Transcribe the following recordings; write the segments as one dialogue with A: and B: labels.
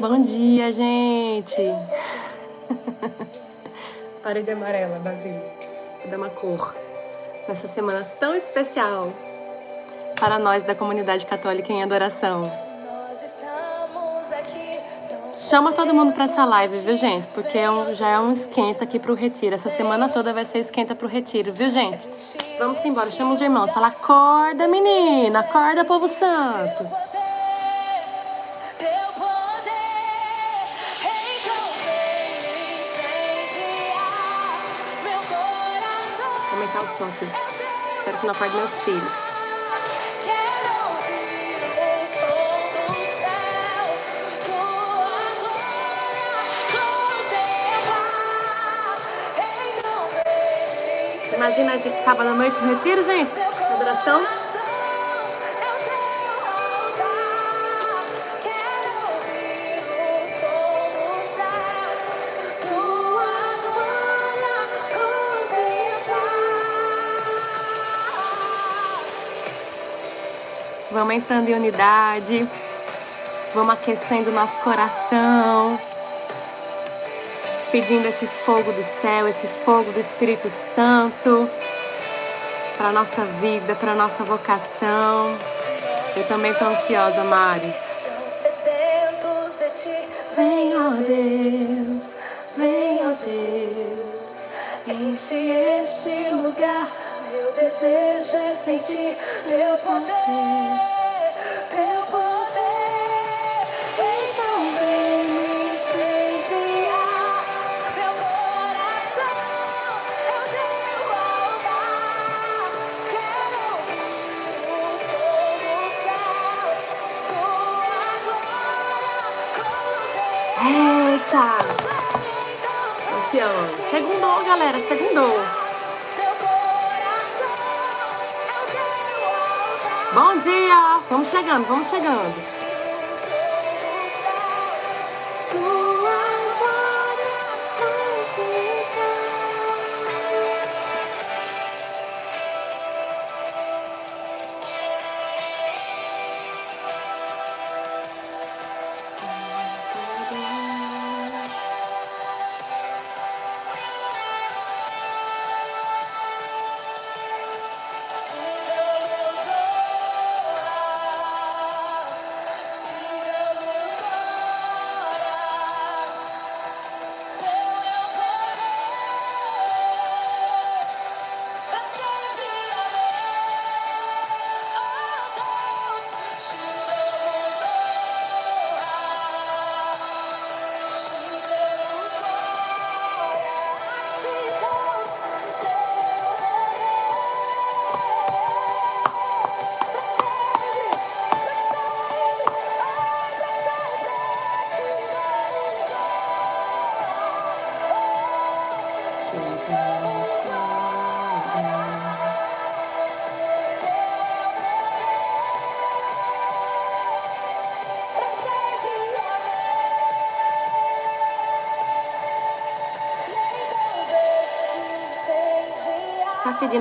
A: Bom dia, gente! Parede amarela, Basílio. Vou dar uma cor nessa semana tão especial para nós da comunidade católica em adoração. Chama todo mundo para essa live, viu, gente? Porque é um, já é um esquenta aqui pro retiro. Essa semana toda vai ser esquenta pro retiro, viu, gente? Vamos embora, chama os irmãos. Fala, acorda, menina, acorda, povo santo. aumentar o som aqui. Espero que não apague meus filhos. Imagina a gente sábado à noite no retiro, gente. Adoração. Vamos entrando em unidade. Vamos aquecendo nosso coração. Pedindo esse fogo do céu, esse fogo do Espírito Santo para nossa vida, para nossa vocação. Eu também estou ansiosa, Mari. Vem, ó Deus, vem, ó Deus, enche este lugar meu desejo é sentir teu poder, Ansioso. Segundou, galera, segundou. Bom dia! Vamos chegando, vamos chegando.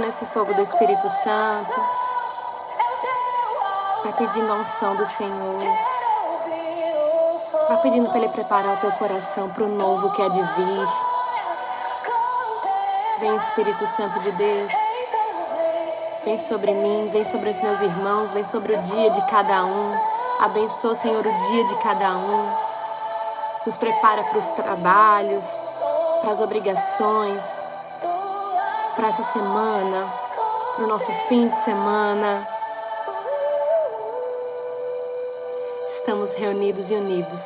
A: Pedindo esse fogo do Espírito Santo. Vai pedindo a unção do Senhor. Vai pedindo para Ele preparar o teu coração para o novo que há de vir. Vem Espírito Santo de Deus. Vem sobre mim, vem sobre os meus irmãos, vem sobre o dia de cada um. Abençoa, Senhor, o dia de cada um. Nos prepara para os trabalhos, para as obrigações para essa semana, para o nosso fim de semana. Estamos reunidos e unidos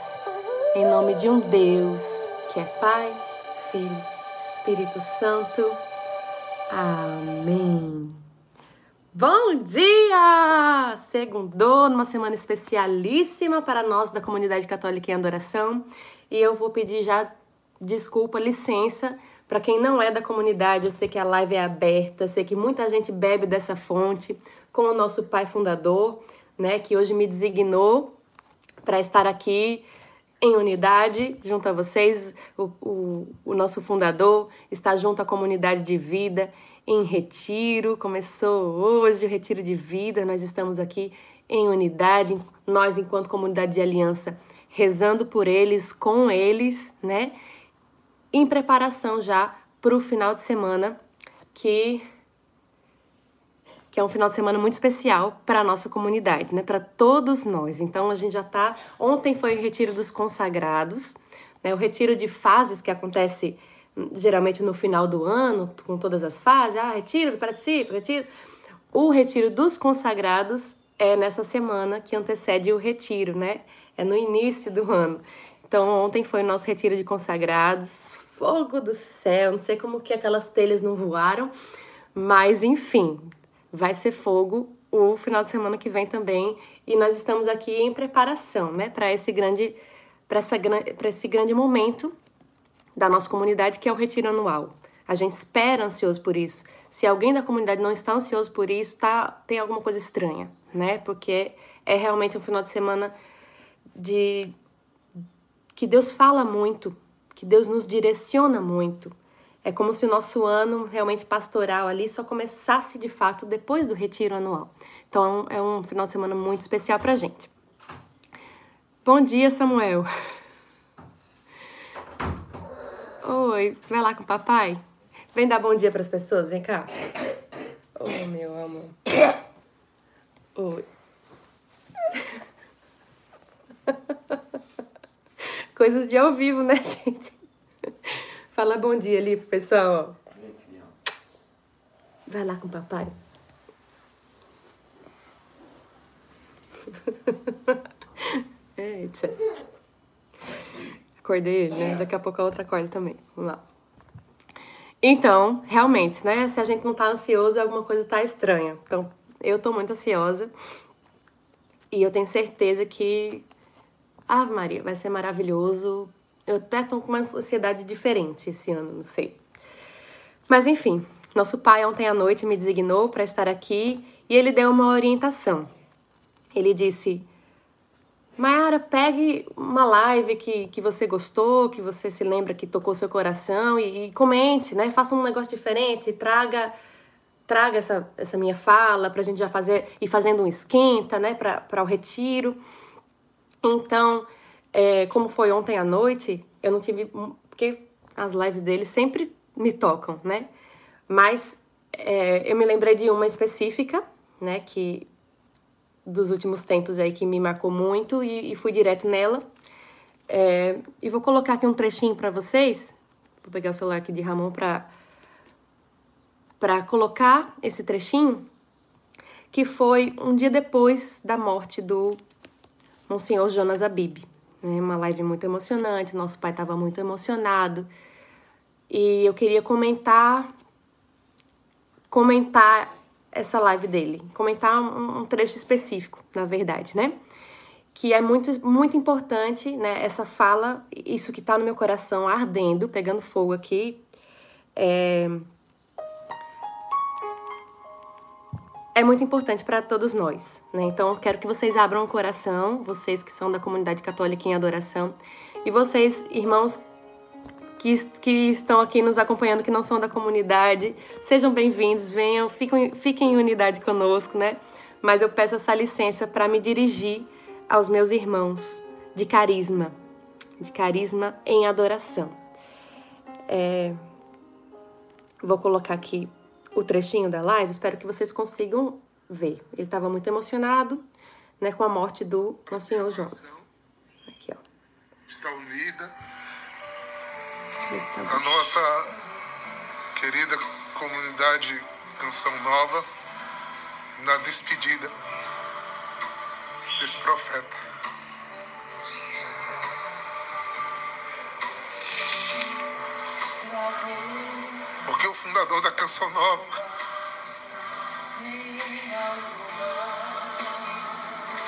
A: em nome de um Deus que é Pai, Filho, Espírito Santo. Amém. Bom dia! Segundou, numa semana especialíssima para nós da comunidade católica em adoração. E eu vou pedir já desculpa, licença para quem não é da comunidade, eu sei que a live é aberta, eu sei que muita gente bebe dessa fonte, com o nosso pai fundador, né, que hoje me designou para estar aqui em unidade junto a vocês. O, o, o nosso fundador está junto à comunidade de vida em retiro. Começou hoje o retiro de vida, nós estamos aqui em unidade,
B: nós, enquanto comunidade de aliança, rezando por eles, com eles, né? Em preparação já para o final de semana, que, que é um final de semana muito especial para a nossa comunidade, né? Para todos nós. Então a gente já tá. Ontem foi o retiro dos consagrados, né? O retiro de fases que acontece geralmente no final do ano, com todas as fases, ah, retiro, participa, retiro. O retiro dos consagrados é nessa semana que antecede o retiro, né? É no início do ano. Então, ontem foi o nosso retiro de consagrados. Fogo do céu, não sei como que aquelas telhas não voaram, mas enfim, vai ser fogo o final de semana que vem também. E nós estamos aqui em preparação, né, para esse grande para esse grande momento da nossa comunidade, que é o retiro anual. A gente espera ansioso por isso. Se alguém da comunidade não está ansioso por isso, tá, tem alguma coisa estranha, né? Porque é realmente um final de semana de que Deus fala muito, que Deus nos direciona muito. É como se o nosso ano realmente pastoral ali só começasse de fato depois do retiro anual. Então é um final de semana muito especial pra gente. Bom dia, Samuel. Oi, vai lá com o papai? Vem dar bom dia para as pessoas, vem cá. Oh, meu amor. Oi. Coisas de ao vivo, né, gente? Fala bom dia ali pro pessoal. Vai lá com o papai. Eita. Acordei ele, né? Daqui a pouco a outra acorda também. Vamos lá. Então, realmente, né? Se a gente não tá ansioso, alguma coisa tá estranha. Então, eu tô muito ansiosa. E eu tenho certeza que. Ave Maria, vai ser maravilhoso. Eu até tô com uma ansiedade diferente esse ano, não sei. Mas enfim, nosso pai ontem à noite me designou para estar aqui e ele deu uma orientação. Ele disse: Mayara, pegue uma live que, que você gostou, que você se lembra que tocou seu coração e, e comente, né? Faça um negócio diferente, traga traga essa, essa minha fala pra gente já fazer e fazendo um esquenta, né, para o retiro. Então, é, como foi ontem à noite, eu não tive. Porque as lives dele sempre me tocam, né? Mas é, eu me lembrei de uma específica, né, que dos últimos tempos aí que me marcou muito e, e fui direto nela. É, e vou colocar aqui um trechinho para vocês. Vou pegar o celular aqui de Ramon para para colocar esse trechinho, que foi um dia depois da morte do Monsenhor Jonas Abib. Né? Uma live muito emocionante, nosso pai estava muito emocionado. E eu queria comentar comentar essa live dele, comentar um, um trecho específico, na verdade, né? Que é muito, muito importante, né? Essa fala, isso que tá no meu coração ardendo, pegando fogo aqui, é, é muito importante para todos nós, né? Então, quero que vocês abram o coração, vocês que são da comunidade católica em adoração, e vocês, irmãos que, que estão aqui nos acompanhando, que não são da comunidade. Sejam bem-vindos, venham, fiquem, fiquem em unidade conosco, né? Mas eu peço essa licença para me dirigir aos meus irmãos de carisma, de carisma em adoração. É... Vou colocar aqui o trechinho da live, espero que vocês consigam ver. Ele estava muito emocionado né, com a morte do nosso Senhor Jonas. Aqui, ó.
C: Está unida a nossa querida comunidade Canção Nova na despedida desse profeta. Fundador da Canção Nova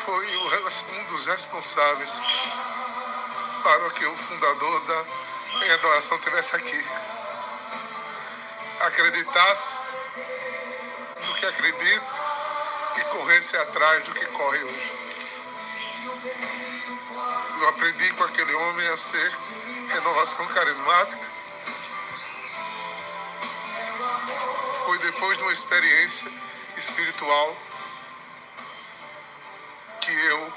C: foi um dos responsáveis para que o fundador da em adoração estivesse aqui. Acreditasse no que acredita e corresse atrás do que corre hoje. Eu aprendi com aquele homem a ser renovação carismática. Depois de uma experiência espiritual que eu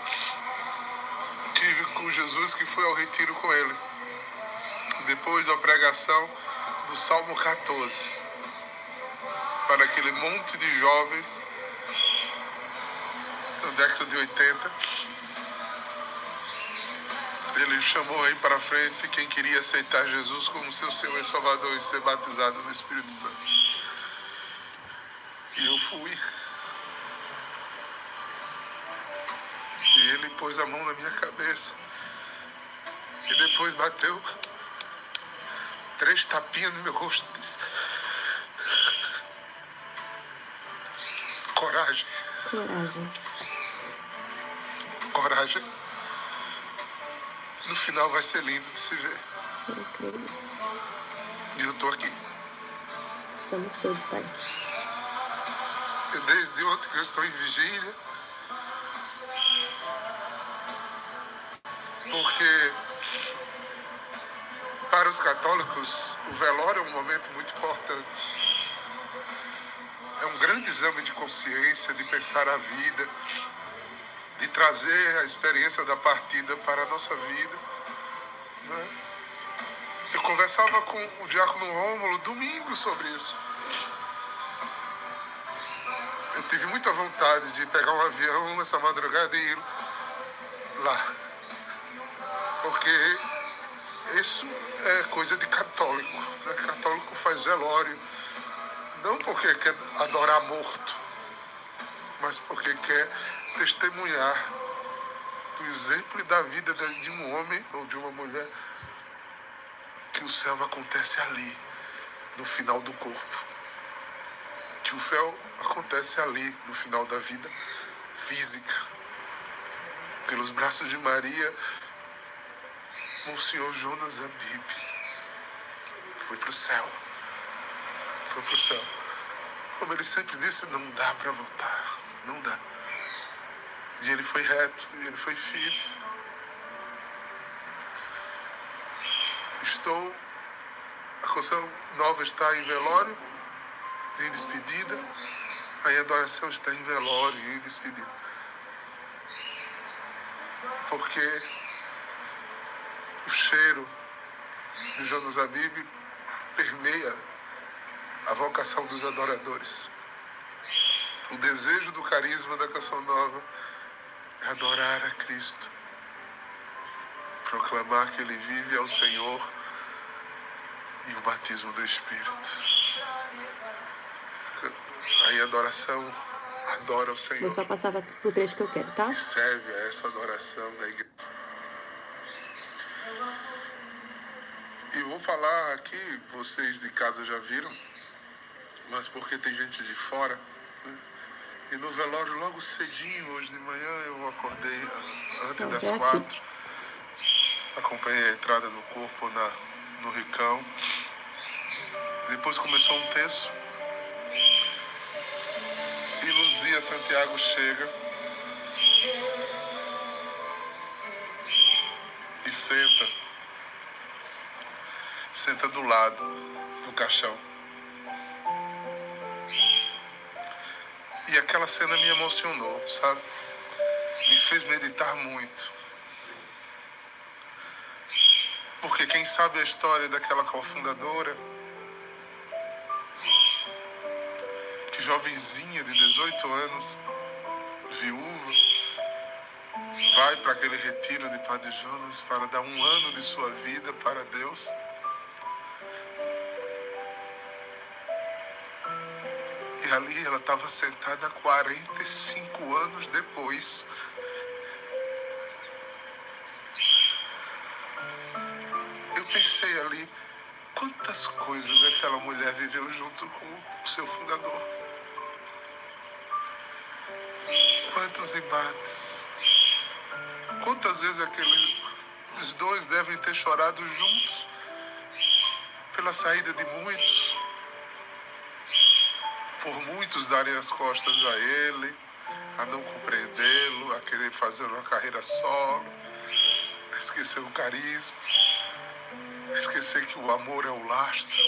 C: Jesus que foi ao retiro com ele. Depois da pregação do Salmo 14, para aquele monte de jovens, na década de 80, ele chamou aí para frente quem queria aceitar Jesus como seu Senhor e Salvador e ser batizado no Espírito Santo. E eu fui. E ele pôs a mão na minha cabeça. E depois bateu três tapinhas no meu rosto e disse: Coragem.
B: Coragem.
C: Coragem. No final vai ser lindo de se ver.
B: Incrível.
C: E eu tô aqui.
B: Estamos todos, Pai.
C: Desde ontem que eu estou em vigília. Porque para os católicos o velório é um momento muito importante. É um grande exame de consciência, de pensar a vida, de trazer a experiência da partida para a nossa vida. né? Eu conversava com o diácono Rômulo domingo sobre isso. Tive muita vontade de pegar um avião essa madrugada e ir lá. Porque isso é coisa de católico. Né? Católico faz velório. Não porque quer adorar morto, mas porque quer testemunhar do exemplo e da vida de um homem ou de uma mulher que o céu acontece ali, no final do corpo. Que o céu acontece ali, no final da vida física. Pelos braços de Maria, Monsenhor Jonas Abib foi para o céu. Foi para o céu. Como ele sempre disse, não dá para voltar. Não dá. E ele foi reto, e ele foi firme. Estou. A canção nova está em velório, em despedida. A adoração está em velório e em despedida. Porque o cheiro de Jonas Abib permeia a vocação dos adoradores. O desejo do carisma da canção nova é adorar a Cristo, proclamar que Ele vive ao Senhor e o batismo do Espírito. Aí adoração adora o Senhor
B: Vou só passar pro trecho que eu quero, tá?
C: serve a essa adoração da igreja. E vou falar aqui, vocês de casa já viram, mas porque tem gente de fora. né? E no velório, logo cedinho, hoje de manhã, eu acordei antes das
B: é aqui.
C: quatro. Acompanhei a entrada do corpo na, no Ricão. Depois começou um terço. Santiago chega e senta. Senta do lado do caixão. E aquela cena me emocionou, sabe? Me fez meditar muito. Porque quem sabe a história daquela cofundadora, jovenzinha de 18 anos, viúva, vai para aquele retiro de Padre Jonas para dar um ano de sua vida para Deus. E ali ela estava sentada 45 anos depois. Eu pensei ali, quantas coisas aquela mulher viveu junto com o seu fundador. Quantos embates. Quantas vezes aqueles dois devem ter chorado juntos pela saída de muitos, por muitos darem as costas a ele, a não compreendê-lo, a querer fazer uma carreira solo, a esquecer o carisma, a esquecer que o amor é o lastro.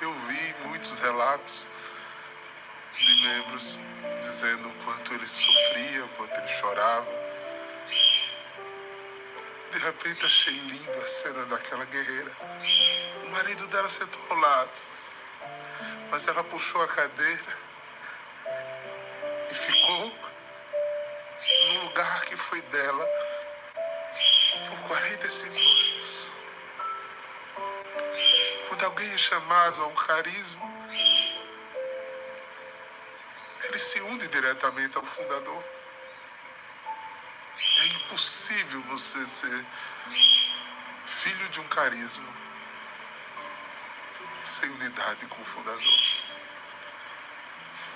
C: Eu vi muitos relatos de membros dizendo o quanto ele sofria, o quanto ele chorava, de repente achei lindo a cena daquela guerreira. O marido dela sentou ao lado, mas ela puxou a cadeira e ficou no lugar que foi dela por 45 anos. Quando alguém é chamado a um carisma, ele se une diretamente ao fundador. É impossível você ser filho de um carisma sem unidade com o fundador,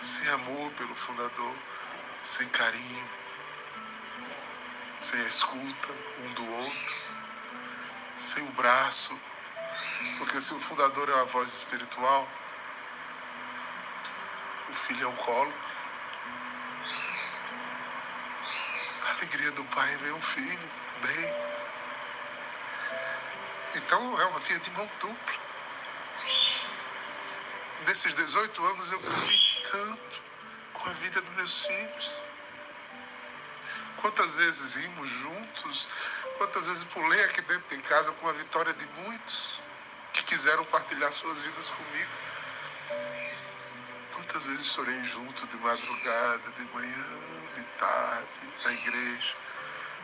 C: sem amor pelo fundador, sem carinho, sem a escuta um do outro, sem o braço, porque se o fundador é uma voz espiritual, o filho é o colo. A alegria do pai é ver um filho bem. Então é uma via de mão dupla. Nesses 18 anos eu cresci tanto com a vida dos meus filhos. Quantas vezes rimos juntos, quantas vezes pulei aqui dentro de casa com a vitória de muitos que quiseram partilhar suas vidas comigo. Quantas vezes chorei junto de madrugada, de manhã, de tarde, na igreja,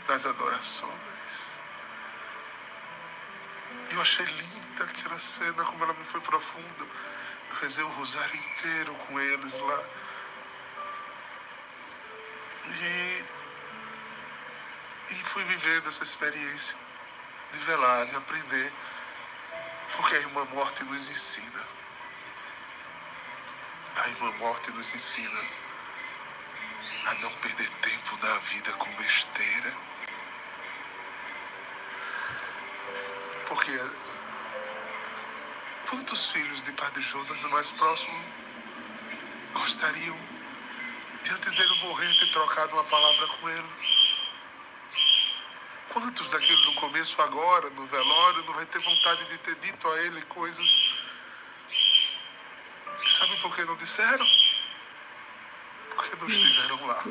C: nas adorações. Eu achei linda aquela cena, como ela me foi profunda. Eu rezei o rosário inteiro com eles lá. E, e fui vivendo essa experiência de velar, de aprender, porque a irmã morte nos ensina. A irmã morte nos ensina a não perder tempo na vida com besteira. Porque quantos filhos de Padre Jonas, mais próximo, gostariam de antes dele morrer ter trocado uma palavra com ele? Quantos daqueles no começo agora, no velório, não vai ter vontade de ter dito a ele coisas Sabe por que não disseram? Porque não estiveram lá.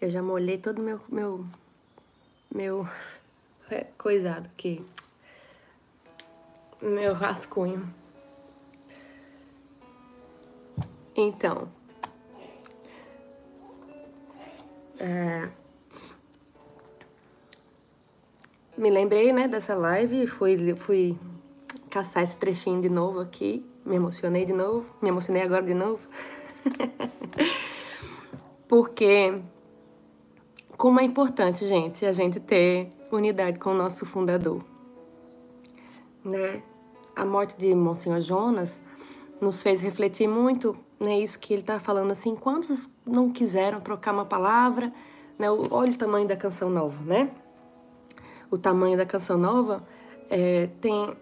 B: Eu já molhei todo meu meu meu é, coisado aqui. Meu rascunho. Então, é, me lembrei, né, dessa live e fui, fui caçar esse trechinho de novo aqui. Me emocionei de novo. Me emocionei agora de novo. Porque como é importante, gente, a gente ter unidade com o nosso fundador. Né? A morte de Monsenhor Jonas nos fez refletir muito, né? Isso que ele está falando assim, quantos não quiseram trocar uma palavra, né? Olha o tamanho da canção nova, né? O tamanho da canção nova, é, tem,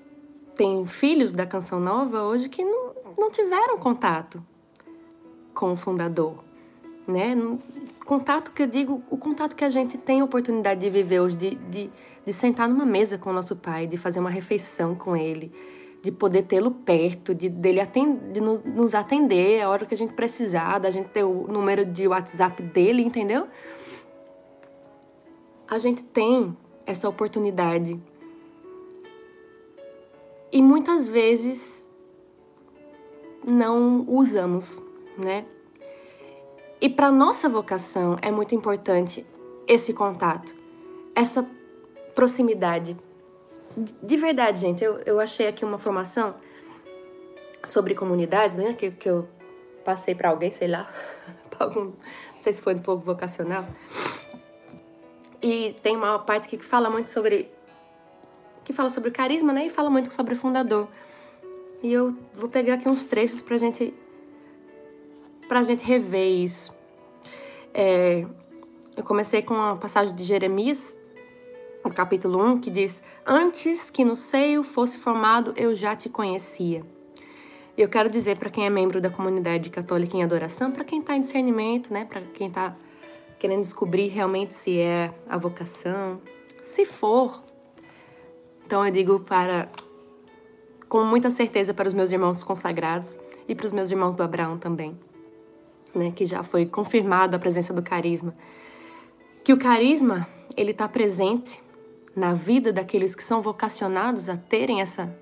B: tem filhos da canção nova hoje que não, não tiveram contato com o fundador, né? Contato que eu digo, o contato que a gente tem a oportunidade de viver hoje, de, de, de sentar numa mesa com o nosso pai, de fazer uma refeição com ele, de poder tê-lo perto, de dele atender, de nos atender a hora que a gente precisar, da gente ter o número de WhatsApp dele, entendeu? A gente tem essa oportunidade. E muitas vezes não usamos, né? E para nossa vocação é muito importante esse contato, essa proximidade. De verdade, gente, eu, eu achei aqui uma formação sobre comunidades, né? Que, que eu passei para alguém, sei lá, algum, não sei se foi um pouco vocacional. E tem uma parte que fala muito sobre. que fala sobre carisma, né? E fala muito sobre o fundador. E eu vou pegar aqui uns trechos pra gente. pra gente rever isso. É, eu comecei com a passagem de Jeremias, no capítulo 1, que diz: Antes que no seio fosse formado, eu já te conhecia. Eu quero dizer para quem é membro da comunidade católica em adoração, para quem está em discernimento, né, para quem está querendo descobrir realmente se é a vocação. Se for, então eu digo para com muita certeza para os meus irmãos consagrados e para os meus irmãos do Abraão também. né, que já foi confirmado a presença do carisma, que o carisma ele está presente na vida daqueles que são vocacionados a terem essa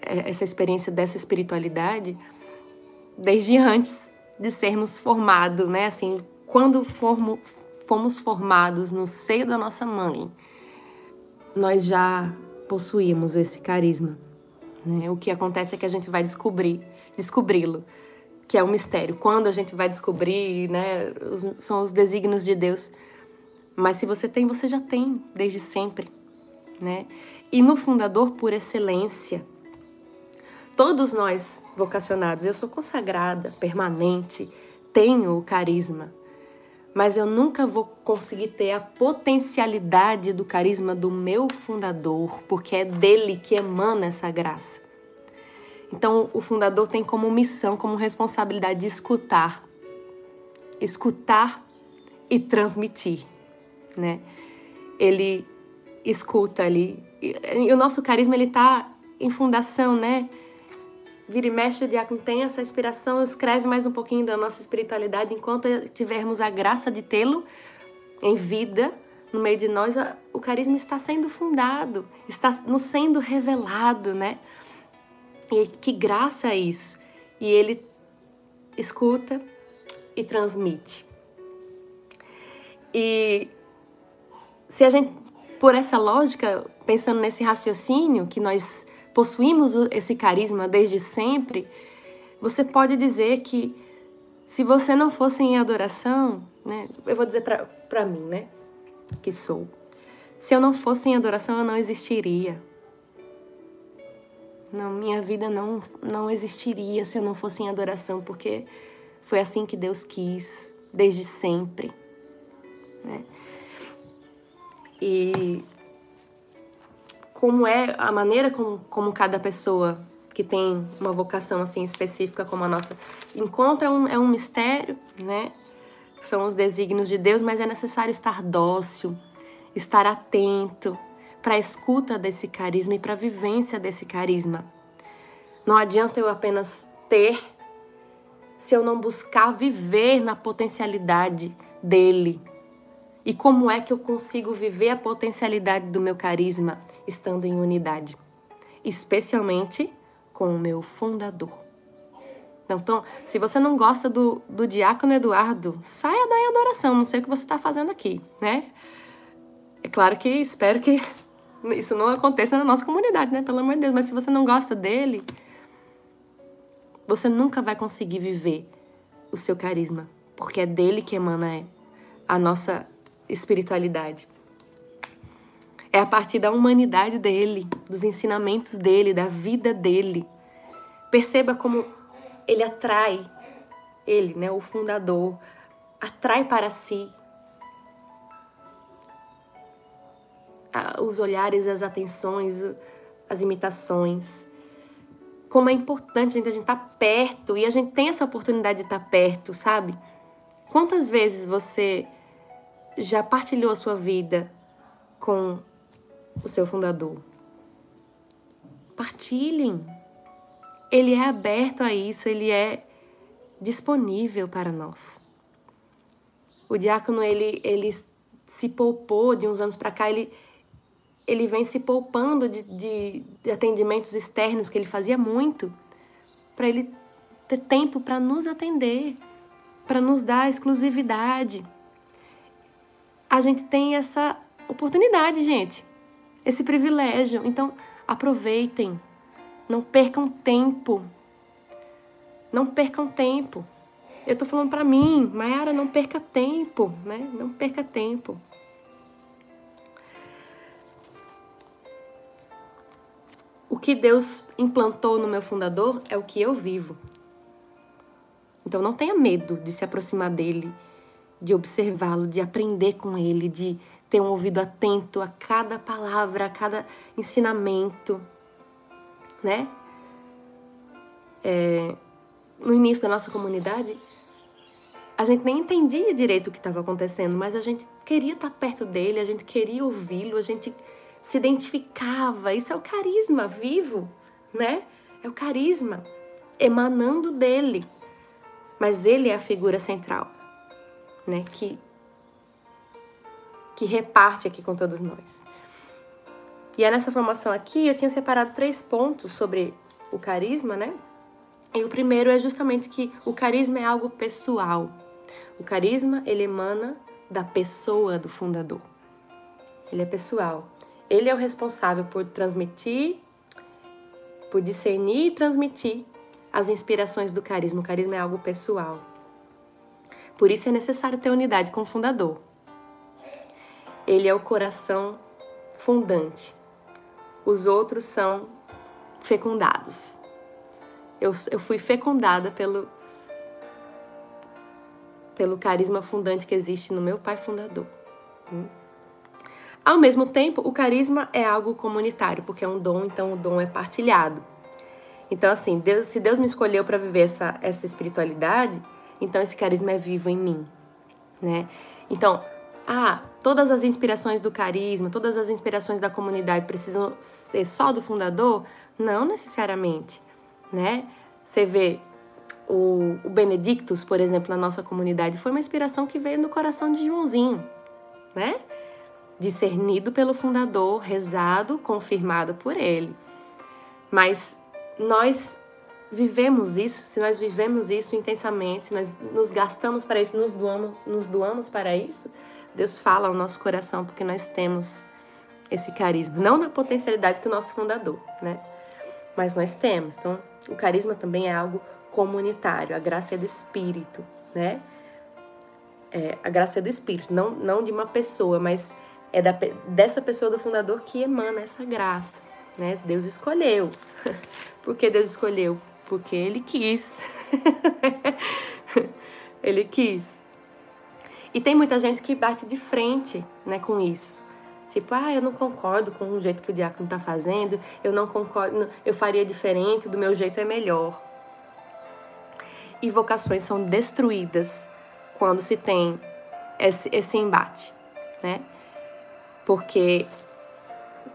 B: essa experiência dessa espiritualidade desde antes de sermos formados, né? Assim, quando formos, fomos formados no seio da nossa mãe, nós já possuímos esse carisma. Né? O que acontece é que a gente vai descobrir, descobri-lo, que é um mistério. Quando a gente vai descobrir, né? Os, são os desígnios de Deus. Mas se você tem, você já tem desde sempre, né? E no fundador por excelência, todos nós vocacionados, eu sou consagrada, permanente, tenho o carisma, mas eu nunca vou conseguir ter a potencialidade do carisma do meu fundador, porque é dele que emana essa graça. Então, o fundador tem como missão, como responsabilidade de escutar, escutar e transmitir, né? Ele escuta ali, e o nosso carisma ele tá em fundação, né? Vira e mexe, o diácono tem essa inspiração, escreve mais um pouquinho da nossa espiritualidade enquanto tivermos a graça de tê-lo em vida no meio de nós, o carisma está sendo fundado, está nos sendo revelado, né? E que graça é isso! E ele escuta e transmite. E se a gente, por essa lógica, pensando nesse raciocínio que nós possuímos esse carisma desde sempre, você pode dizer que se você não fosse em adoração, né, eu vou dizer para mim, né, que sou, se eu não fosse em adoração, eu não existiria. Não, minha vida não, não existiria se eu não fosse em adoração, porque foi assim que Deus quis, desde sempre. Né? E como é a maneira como, como cada pessoa que tem uma vocação assim específica como a nossa encontra um, é um mistério, né? São os desígnios de Deus, mas é necessário estar dócil, estar atento para a escuta desse carisma e para a vivência desse carisma. Não adianta eu apenas ter se eu não buscar viver na potencialidade dele. E como é que eu consigo viver a potencialidade do meu carisma? estando em unidade, especialmente com o meu fundador. Então, se você não gosta do, do diácono Eduardo, saia da adoração, não sei o que você está fazendo aqui, né? É claro que espero que isso não aconteça na nossa comunidade, né? Pelo amor de Deus, mas se você não gosta dele, você nunca vai conseguir viver o seu carisma, porque é dele que emana a nossa espiritualidade. É a partir da humanidade dele, dos ensinamentos dele, da vida dele. Perceba como ele atrai, ele, né, o fundador, atrai para si os olhares, as atenções, as imitações. Como é importante gente, a gente estar tá perto e a gente tem essa oportunidade de estar tá perto, sabe? Quantas vezes você já partilhou a sua vida com o seu fundador. Partilhem. Ele é aberto a isso, ele é disponível para nós. O diácono ele, ele se poupou de uns anos para cá, ele, ele vem se poupando de, de, de atendimentos externos que ele fazia muito, para ele ter tempo para nos atender, para nos dar exclusividade. A gente tem essa oportunidade, gente esse privilégio. Então, aproveitem. Não percam tempo. Não percam tempo. Eu tô falando para mim, Mayara, não perca tempo, né? Não perca tempo. O que Deus implantou no meu fundador é o que eu vivo. Então não tenha medo de se aproximar dele, de observá-lo, de aprender com ele, de ter um ouvido atento a cada palavra, a cada ensinamento, né? É, no início da nossa comunidade, a gente nem entendia direito o que estava acontecendo, mas a gente queria estar perto dele, a gente queria ouvi-lo, a gente se identificava. Isso é o carisma vivo, né? É o carisma emanando dele. mas ele é a figura central, né? Que que reparte aqui com todos nós. E é nessa formação aqui eu tinha separado três pontos sobre o carisma, né? E o primeiro é justamente que o carisma é algo pessoal. O carisma ele emana da pessoa do fundador. Ele é pessoal. Ele é o responsável por transmitir, por discernir e transmitir as inspirações do carisma. O carisma é algo pessoal. Por isso é necessário ter unidade com o fundador. Ele é o coração fundante. Os outros são fecundados. Eu, eu fui fecundada pelo, pelo carisma fundante que existe no meu pai fundador. Hum? Ao mesmo tempo, o carisma é algo comunitário, porque é um dom, então o dom é partilhado. Então, assim, Deus, se Deus me escolheu para viver essa, essa espiritualidade, então esse carisma é vivo em mim, né? Então, ah, todas as inspirações do carisma, todas as inspirações da comunidade precisam ser só do fundador? Não necessariamente, né? Você vê o, o Benedictus, por exemplo, na nossa comunidade, foi uma inspiração que veio no coração de Joãozinho, né? Discernido pelo fundador, rezado, confirmado por ele. Mas nós vivemos isso, se nós vivemos isso intensamente, se nós nos gastamos para isso, nos doamos, nos doamos para isso, Deus fala ao nosso coração porque nós temos esse carisma, não na potencialidade que o nosso fundador, né? Mas nós temos. Então, o carisma também é algo comunitário, a graça é do espírito, né? É, a graça é do espírito, não, não de uma pessoa, mas é da, dessa pessoa do fundador que emana essa graça, né? Deus escolheu. Por que Deus escolheu? Porque Ele quis. ele quis. E tem muita gente que bate de frente né, com isso. Tipo, ah, eu não concordo com o jeito que o diácono está fazendo, eu não concordo, eu faria diferente, do meu jeito é melhor. E vocações são destruídas quando se tem esse, esse embate, né? Porque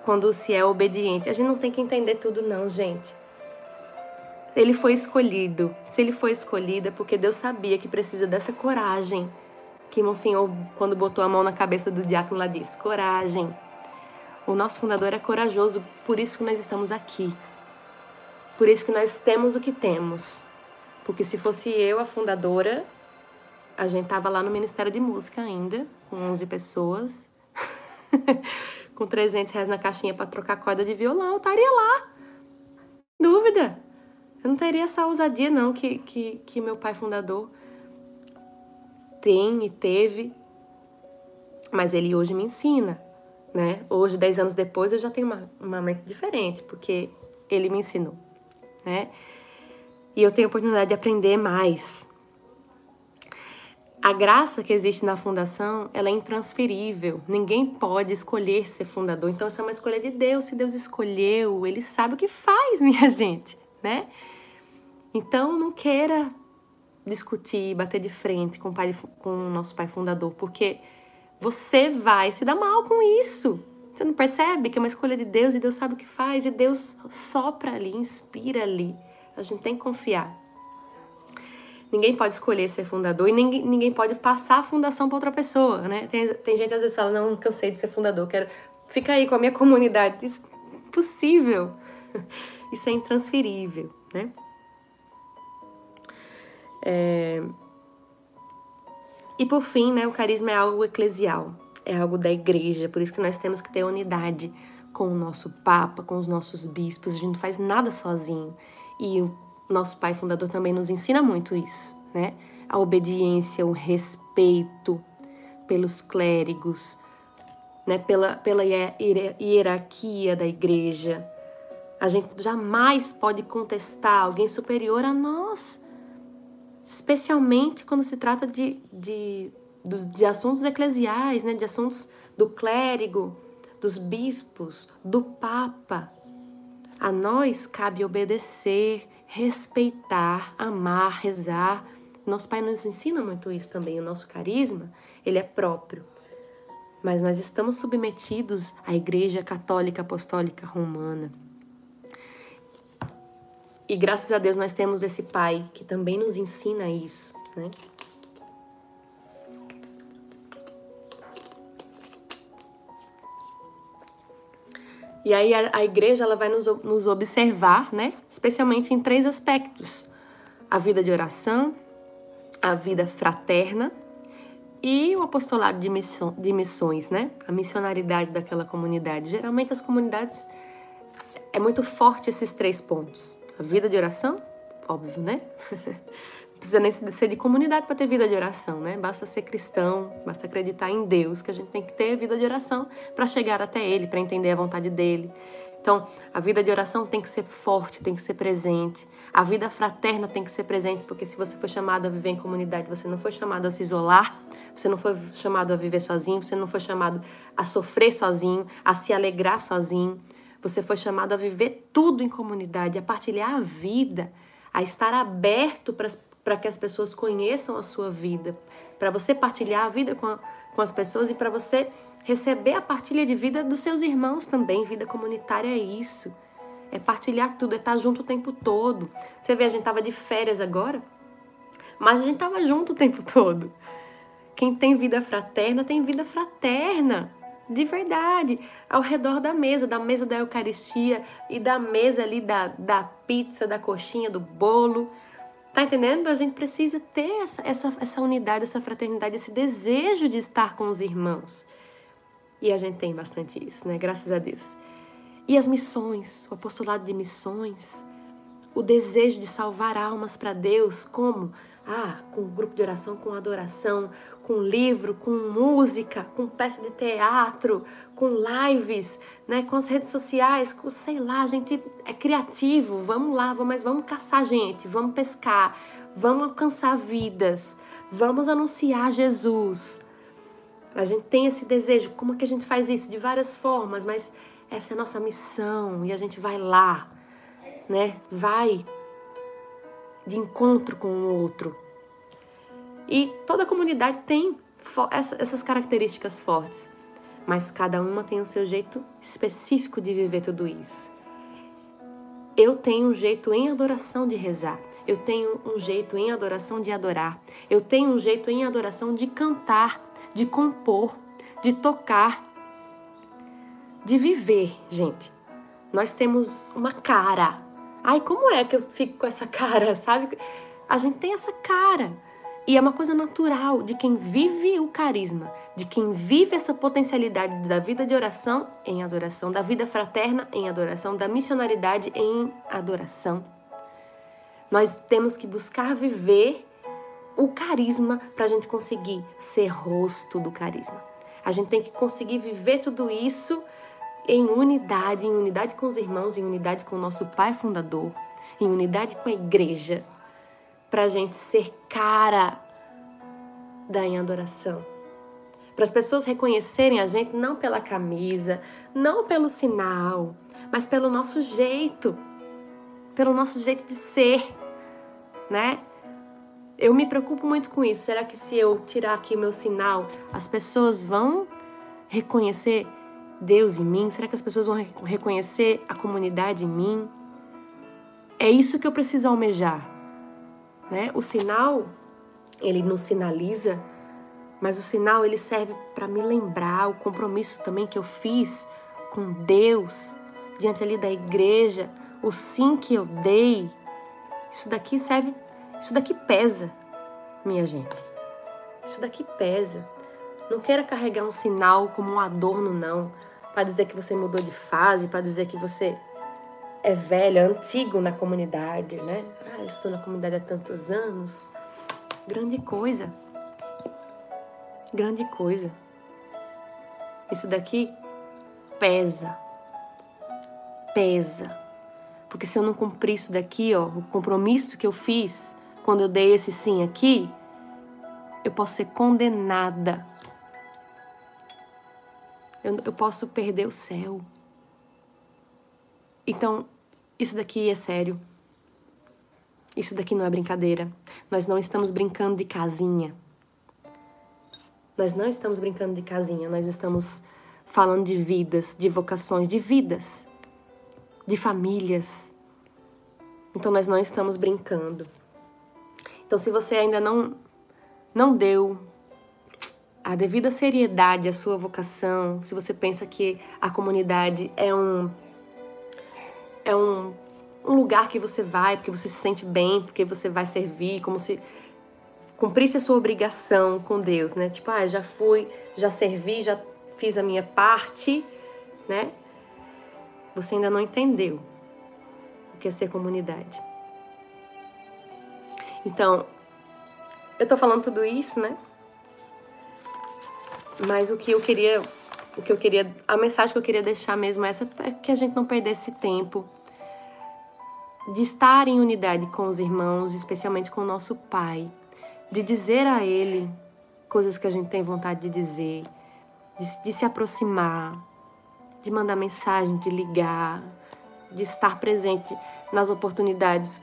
B: quando se é obediente, a gente não tem que entender tudo, não, gente. Ele foi escolhido. Se ele foi escolhido é porque Deus sabia que precisa dessa coragem. Que Monsenhor, quando botou a mão na cabeça do diácono lá, disse: coragem. O nosso fundador é corajoso, por isso que nós estamos aqui. Por isso que nós temos o que temos. Porque se fosse eu a fundadora, a gente tava lá no Ministério de Música ainda, com 11 pessoas, com 300 reais na caixinha para trocar corda de violão, eu estaria lá. Dúvida. Eu não teria essa ousadia, não, que, que, que meu pai fundador tem e teve. Mas ele hoje me ensina, né? Hoje, dez anos depois, eu já tenho uma, uma mente diferente, porque ele me ensinou, né? E eu tenho a oportunidade de aprender mais. A graça que existe na fundação, ela é intransferível. Ninguém pode escolher ser fundador. Então, isso é uma escolha de Deus. Se Deus escolheu, Ele sabe o que faz, minha gente, né? Então, não queira discutir, bater de frente com o, pai, com o nosso pai fundador, porque você vai se dar mal com isso. Você não percebe que é uma escolha de Deus e Deus sabe o que faz e Deus sopra ali, inspira ali. A gente tem que confiar. Ninguém pode escolher ser fundador e ninguém, ninguém pode passar a fundação para outra pessoa, né? Tem, tem gente às vezes fala, não, cansei de ser fundador, quero ficar aí com a minha comunidade. Isso é impossível. Isso é intransferível, né? É... E por fim, né, o carisma é algo eclesial, é algo da igreja, por isso que nós temos que ter unidade com o nosso Papa, com os nossos bispos, a gente não faz nada sozinho. E o nosso pai fundador também nos ensina muito isso, né? A obediência, o respeito pelos clérigos, né? pela, pela hierarquia da igreja. A gente jamais pode contestar alguém superior a nós especialmente quando se trata de, de, de assuntos eclesiais, né, de assuntos do clérigo, dos bispos, do papa. A nós cabe obedecer, respeitar, amar, rezar. Nosso Pai nos ensina muito isso também. O nosso carisma, ele é próprio. Mas nós estamos submetidos à Igreja Católica Apostólica Romana. E graças a Deus nós temos esse pai que também nos ensina isso, né? E aí a, a igreja ela vai nos, nos observar, né? Especialmente em três aspectos: a vida de oração, a vida fraterna e o apostolado de, missão, de missões, né? A missionaridade daquela comunidade. Geralmente as comunidades é muito forte esses três pontos. Vida de oração, óbvio, né? precisa nem ser de comunidade para ter vida de oração, né? Basta ser cristão, basta acreditar em Deus, que a gente tem que ter vida de oração para chegar até Ele, para entender a vontade dele. Então, a vida de oração tem que ser forte, tem que ser presente. A vida fraterna tem que ser presente, porque se você foi chamado a viver em comunidade, você não foi chamado a se isolar, você não foi chamado a viver sozinho, você não foi chamado a sofrer sozinho, a se alegrar sozinho. Você foi chamado a viver tudo em comunidade, a partilhar a vida, a estar aberto para que as pessoas conheçam a sua vida, para você partilhar a vida com, a, com as pessoas e para você receber a partilha de vida dos seus irmãos também. Vida comunitária é isso. É partilhar tudo, é estar junto o tempo todo. Você vê, a gente tava de férias agora, mas a gente tava junto o tempo todo. Quem tem vida fraterna tem vida fraterna, de verdade, ao redor da mesa, da mesa da Eucaristia e da mesa ali da, da pizza, da coxinha, do bolo. Tá entendendo? A gente precisa ter essa, essa, essa unidade, essa fraternidade, esse desejo de estar com os irmãos. E a gente tem bastante isso, né? Graças a Deus. E as missões, o apostolado de missões, o desejo de salvar almas para Deus, como? Ah, com grupo de oração, com adoração, com livro, com música, com peça de teatro, com lives, né, com as redes sociais, com sei lá, a gente é criativo, vamos lá, mas vamos caçar gente, vamos pescar, vamos alcançar vidas, vamos anunciar Jesus. A gente tem esse desejo, como é que a gente faz isso? De várias formas, mas essa é a nossa missão e a gente vai lá, né? Vai de encontro com o outro. E toda comunidade tem essas características fortes, mas cada uma tem o seu jeito específico de viver tudo isso. Eu tenho um jeito em adoração de rezar, eu tenho um jeito em adoração de adorar, eu tenho um jeito em adoração de cantar, de compor, de tocar, de viver, gente. Nós temos uma cara Ai, como é que eu fico com essa cara, sabe? A gente tem essa cara. E é uma coisa natural de quem vive o carisma, de quem vive essa potencialidade da vida de oração em adoração, da vida fraterna em adoração, da missionaridade em adoração. Nós temos que buscar viver o carisma para a gente conseguir ser rosto do carisma. A gente tem que conseguir viver tudo isso em unidade, em unidade com os irmãos, em unidade com o nosso Pai Fundador, em unidade com a igreja, para a gente ser cara da em adoração. Para as pessoas reconhecerem a gente não pela camisa, não pelo sinal, mas pelo nosso jeito, pelo nosso jeito de ser, né? Eu me preocupo muito com isso. Será que se eu tirar aqui o meu sinal, as pessoas vão reconhecer Deus em mim? Será que as pessoas vão reconhecer a comunidade em mim? É isso que eu preciso almejar. Né? O sinal, ele nos sinaliza, mas o sinal ele serve para me lembrar o compromisso também que eu fiz com Deus diante ali da igreja, o sim que eu dei. Isso daqui serve, isso daqui pesa, minha gente. Isso daqui pesa. Não queira carregar um sinal como um adorno, não para dizer que você mudou de fase, para dizer que você é velho, antigo na comunidade, né? Ah, eu estou na comunidade há tantos anos. Grande coisa. Grande coisa. Isso daqui pesa. Pesa. Porque se eu não cumprir isso daqui, ó, o compromisso que eu fiz quando eu dei esse sim aqui, eu posso ser condenada eu, eu posso perder o céu. Então, isso daqui é sério. Isso daqui não é brincadeira. Nós não estamos brincando de casinha. Nós não estamos brincando de casinha, nós estamos falando de vidas, de vocações, de vidas, de famílias. Então nós não estamos brincando. Então se você ainda não não deu a devida seriedade à sua vocação, se você pensa que a comunidade é um é um, lugar que você vai porque você se sente bem, porque você vai servir, como se cumprisse a sua obrigação com Deus, né? Tipo, ah, já fui, já servi, já fiz a minha parte, né? Você ainda não entendeu o que é ser comunidade. Então, eu tô falando tudo isso, né? Mas o que eu queria, o que eu queria, a mensagem que eu queria deixar mesmo é essa é que a gente não perdesse tempo de estar em unidade com os irmãos, especialmente com o nosso Pai, de dizer a Ele coisas que a gente tem vontade de dizer, de, de se aproximar, de mandar mensagem, de ligar, de estar presente nas oportunidades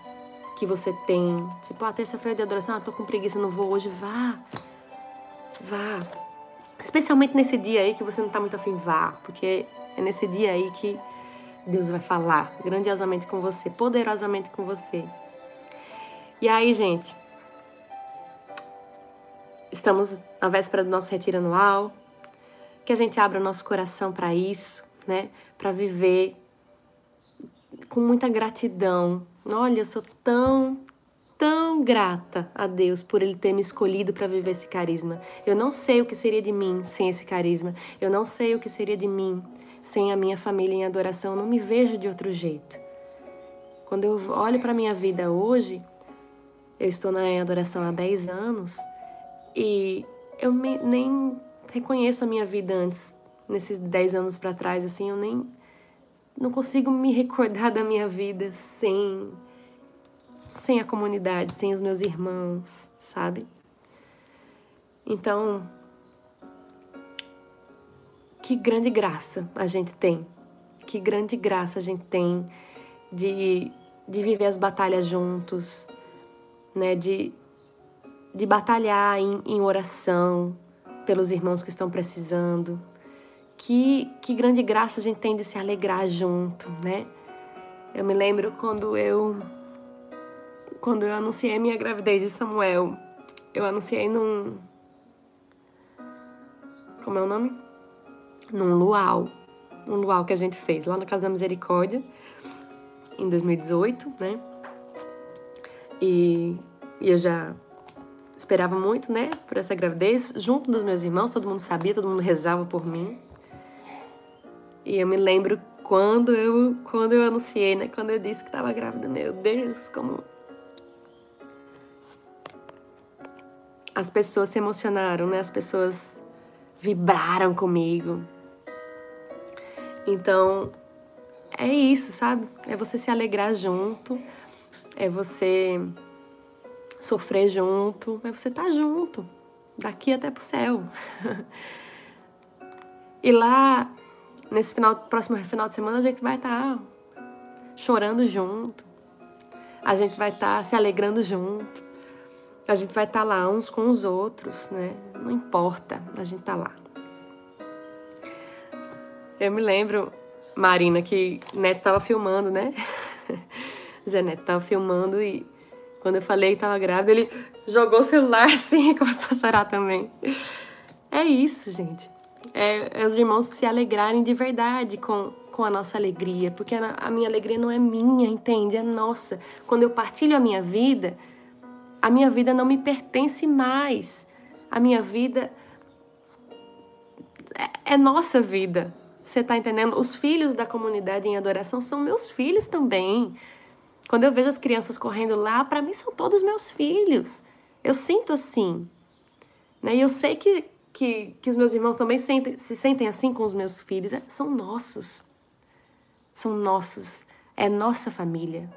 B: que você tem. Tipo, ah, terça-feira de adoração, ah, tô com preguiça, não vou hoje. Vá. Vá. Especialmente nesse dia aí que você não tá muito afim, vá. Porque é nesse dia aí que Deus vai falar grandiosamente com você, poderosamente com você. E aí, gente, Estamos na véspera do nosso retiro anual. Que a gente abra o nosso coração para isso, né? Para viver com muita gratidão. Olha, eu sou tão, tão grata a Deus por Ele ter me escolhido para viver esse carisma. Eu não sei o que seria de mim sem esse carisma. Eu não sei o que seria de mim sem a minha família em adoração. Não me vejo de outro jeito. Quando eu olho para minha vida hoje, eu estou na adoração há 10 anos e eu me, nem reconheço a minha vida antes, nesses 10 anos para trás, assim, eu nem não consigo me recordar da minha vida sem sem a comunidade, sem os meus irmãos, sabe? Então, que grande graça a gente tem. Que grande graça a gente tem de, de viver as batalhas juntos, né? De, de batalhar em, em oração pelos irmãos que estão precisando. Que, que grande graça a gente tem de se alegrar junto, né? Eu me lembro quando eu quando eu anunciei minha gravidez de Samuel, eu anunciei num como é o nome? Num luau, um luau que a gente fez lá na Casa da Misericórdia em 2018, né? E, e eu já esperava muito, né, por essa gravidez, junto dos meus irmãos, todo mundo sabia, todo mundo rezava por mim. E eu me lembro quando eu quando eu anunciei, né, quando eu disse que estava grávida, meu Deus, como as pessoas se emocionaram, né? As pessoas vibraram comigo. Então, é isso, sabe? É você se alegrar junto, é você sofrer junto, mas você tá junto, daqui até pro céu. e lá, nesse final, próximo final de semana, a gente vai estar tá chorando junto, a gente vai estar tá se alegrando junto, a gente vai estar tá lá uns com os outros, né? Não importa, a gente tá lá. Eu me lembro, Marina, que Neto tava filmando, né? Zé Neto tava filmando e quando eu falei que tava grávida, ele jogou o celular assim e começou a chorar também. É isso, gente. É, é os irmãos se alegrarem de verdade com, com a nossa alegria, porque a, a minha alegria não é minha, entende? É nossa. Quando eu partilho a minha vida, a minha vida não me pertence mais. A minha vida é, é nossa vida. Você tá entendendo? Os filhos da comunidade em adoração são meus filhos também. Quando eu vejo as crianças correndo lá, para mim são todos meus filhos. Eu sinto assim. Né? E eu sei que, que, que os meus irmãos também sentem, se sentem assim com os meus filhos. É, são nossos. São nossos. É nossa família.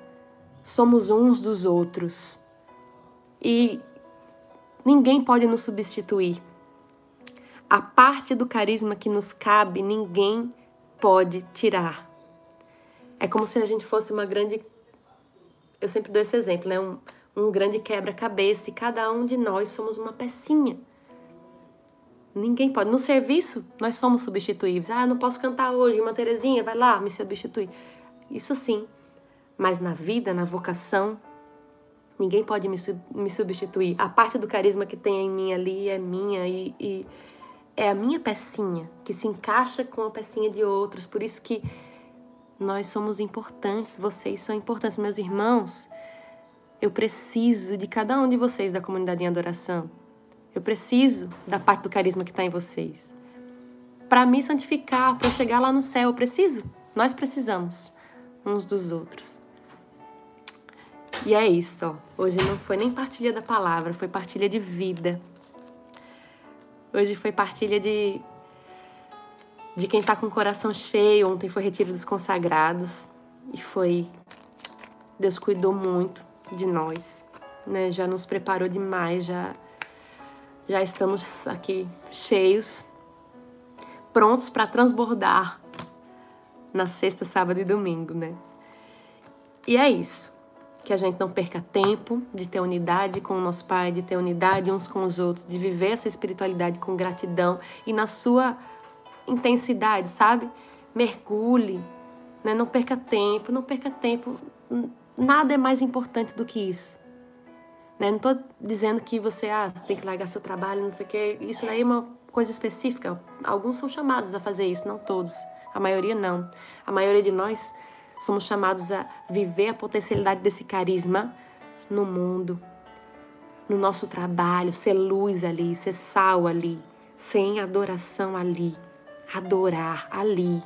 B: Somos uns dos outros. E ninguém pode nos substituir. A parte do carisma que nos cabe, ninguém pode tirar. É como se a gente fosse uma grande eu sempre dou esse exemplo, né? Um, um grande quebra-cabeça e cada um de nós somos uma pecinha. Ninguém pode. No serviço, nós somos substituíveis. Ah, eu não posso cantar hoje, uma Terezinha, vai lá, me substitui. Isso sim. Mas na vida, na vocação, ninguém pode me, me substituir. A parte do carisma que tem em mim ali é minha e, e é a minha pecinha que se encaixa com a pecinha de outros. Por isso que nós somos importantes, vocês são importantes, meus irmãos. Eu preciso de cada um de vocês da comunidade em adoração. Eu preciso da parte do carisma que está em vocês. Para me santificar, para chegar lá no céu, eu preciso. Nós precisamos uns dos outros. E é isso, ó. Hoje não foi nem partilha da palavra, foi partilha de vida. Hoje foi partilha de de quem está com o coração cheio. Ontem foi retiro dos consagrados e foi Deus cuidou muito de nós, né? Já nos preparou demais, já já estamos aqui cheios, prontos para transbordar na sexta, sábado e domingo, né? E é isso. Que a gente não perca tempo de ter unidade com o nosso Pai, de ter unidade uns com os outros, de viver essa espiritualidade com gratidão e na sua intensidade, sabe? Mergulhe, né? não perca tempo, não perca tempo. Nada é mais importante do que isso. Né? Não estou dizendo que você, ah, tem que largar seu trabalho, não sei o quê. Isso daí é uma coisa específica. Alguns são chamados a fazer isso, não todos. A maioria não. A maioria de nós somos chamados a viver a potencialidade desse carisma no mundo, no nosso trabalho, ser luz ali, ser sal ali, sem adoração ali adorar ali,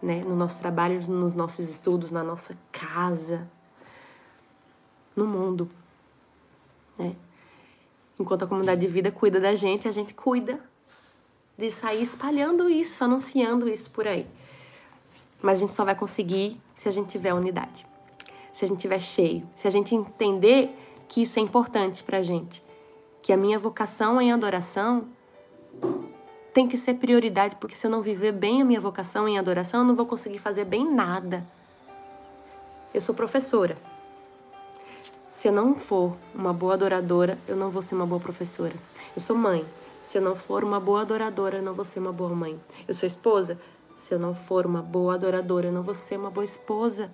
B: né? No nosso trabalho, nos nossos estudos, na nossa casa, no mundo, né? Enquanto a comunidade de vida cuida da gente, a gente cuida de sair espalhando isso, anunciando isso por aí. Mas a gente só vai conseguir se a gente tiver unidade, se a gente tiver cheio, se a gente entender que isso é importante pra gente, que a minha vocação em adoração tem que ser prioridade, porque se eu não viver bem a minha vocação em adoração, eu não vou conseguir fazer bem nada. Eu sou professora. Se eu não for uma boa adoradora, eu não vou ser uma boa professora. Eu sou mãe. Se eu não for uma boa adoradora, eu não vou ser uma boa mãe. Eu sou esposa. Se eu não for uma boa adoradora, eu não vou ser uma boa esposa.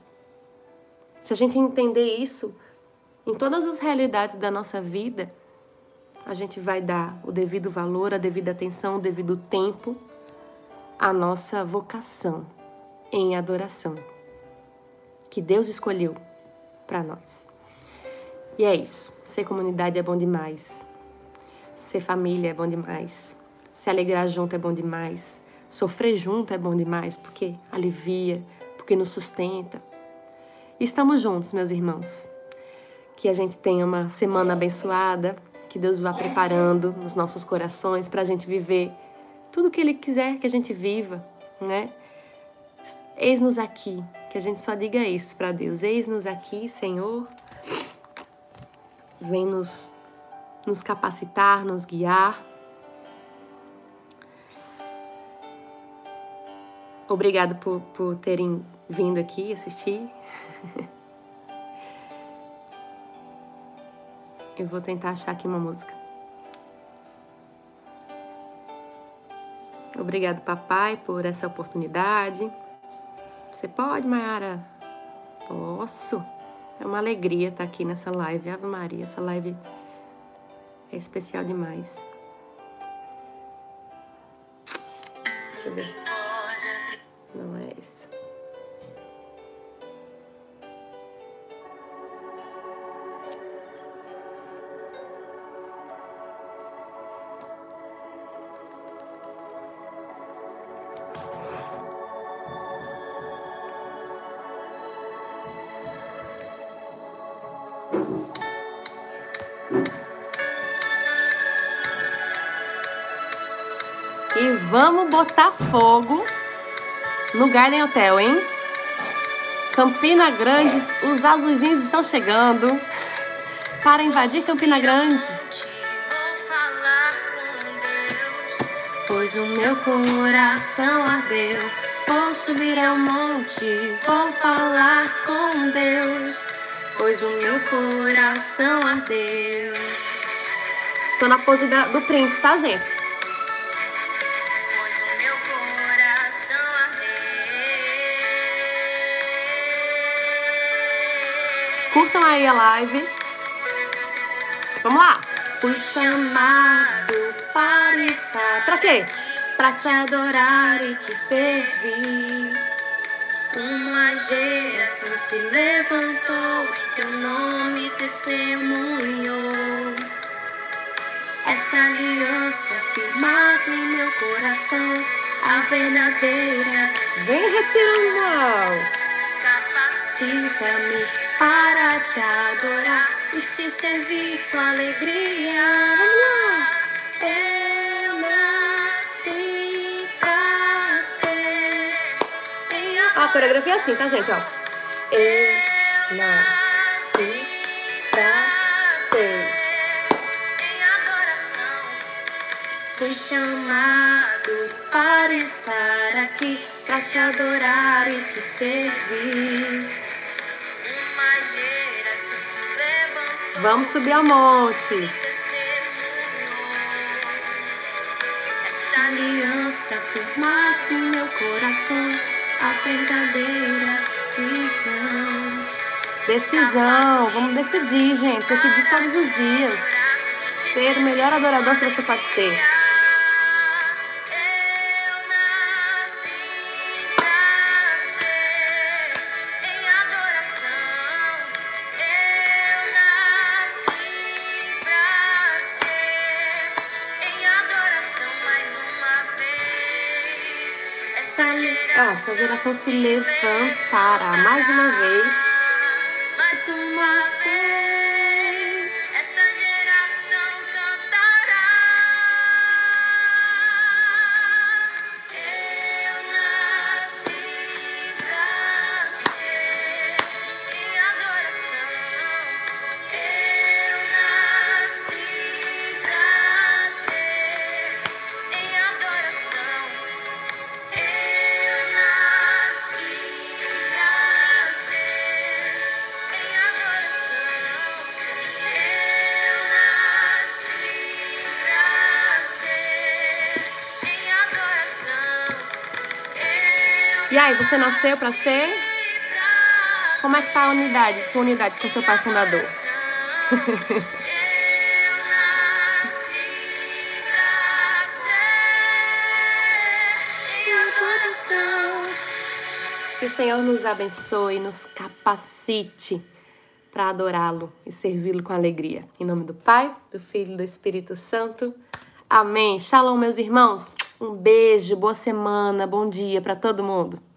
B: Se a gente entender isso em todas as realidades da nossa vida, a gente vai dar o devido valor, a devida atenção, o devido tempo à nossa vocação em adoração que Deus escolheu para nós. E é isso. Ser comunidade é bom demais. Ser família é bom demais. Se alegrar junto é bom demais. Sofrer junto é bom demais porque alivia, porque nos sustenta. estamos juntos, meus irmãos. Que a gente tenha uma semana abençoada, que Deus vá preparando nos nossos corações para a gente viver tudo que Ele quiser que a gente viva, né? Eis-nos aqui, que a gente só diga isso para Deus: Eis-nos aqui, Senhor. Vem nos, nos capacitar, nos guiar. Obrigado por, por terem vindo aqui assistir. Eu vou tentar achar aqui uma música. Obrigado, papai, por essa oportunidade. Você pode, Mayara? Posso. É uma alegria estar aqui nessa live. Ave Maria, essa live é especial demais. Deixa eu ver. No Garden Hotel, hein? Campina Grande, os azulzinhos estão chegando para invadir Campina Grande. Pois o meu coração ardeu. Vou subir ao monte, vou falar com Deus. Pois o meu coração ardeu. Tô na pose da, do print, tá, gente? Terminar aí a live. Vamos lá. Fui chamado para estar. Pra quê? Pra te adorar e te servir.
D: Uma geração se levantou em teu nome testemunhou. Esta aliança firmada em meu coração, a verdadeira
B: Vem retirando mal.
D: capacita-me para te adorar e te servir com alegria. Eu nasci pra ser em
B: A coreografia é assim, tá, gente? Ó. Eu
D: nasci pra ser em adoração. Fui chamado para estar aqui, pra te adorar e te servir.
B: Vamos subir ao monte.
D: Esta aliança firmada em meu coração, a verdadeira decisão.
B: Decisão. Vamos decidir, gente. Decidir todos os dias. Ser o melhor adorador que você pode ser. Ó, essa geração se levantará mais uma vez.
D: mais uma vez,
B: Aí, você nasceu pra ser? Como é que tá a unidade, sua unidade com seu pai fundador? Que o Senhor nos abençoe, nos capacite para adorá-lo e servi-lo com alegria. Em nome do Pai, do Filho e do Espírito Santo. Amém. Shalom, meus irmãos. Um beijo, boa semana, bom dia para todo mundo.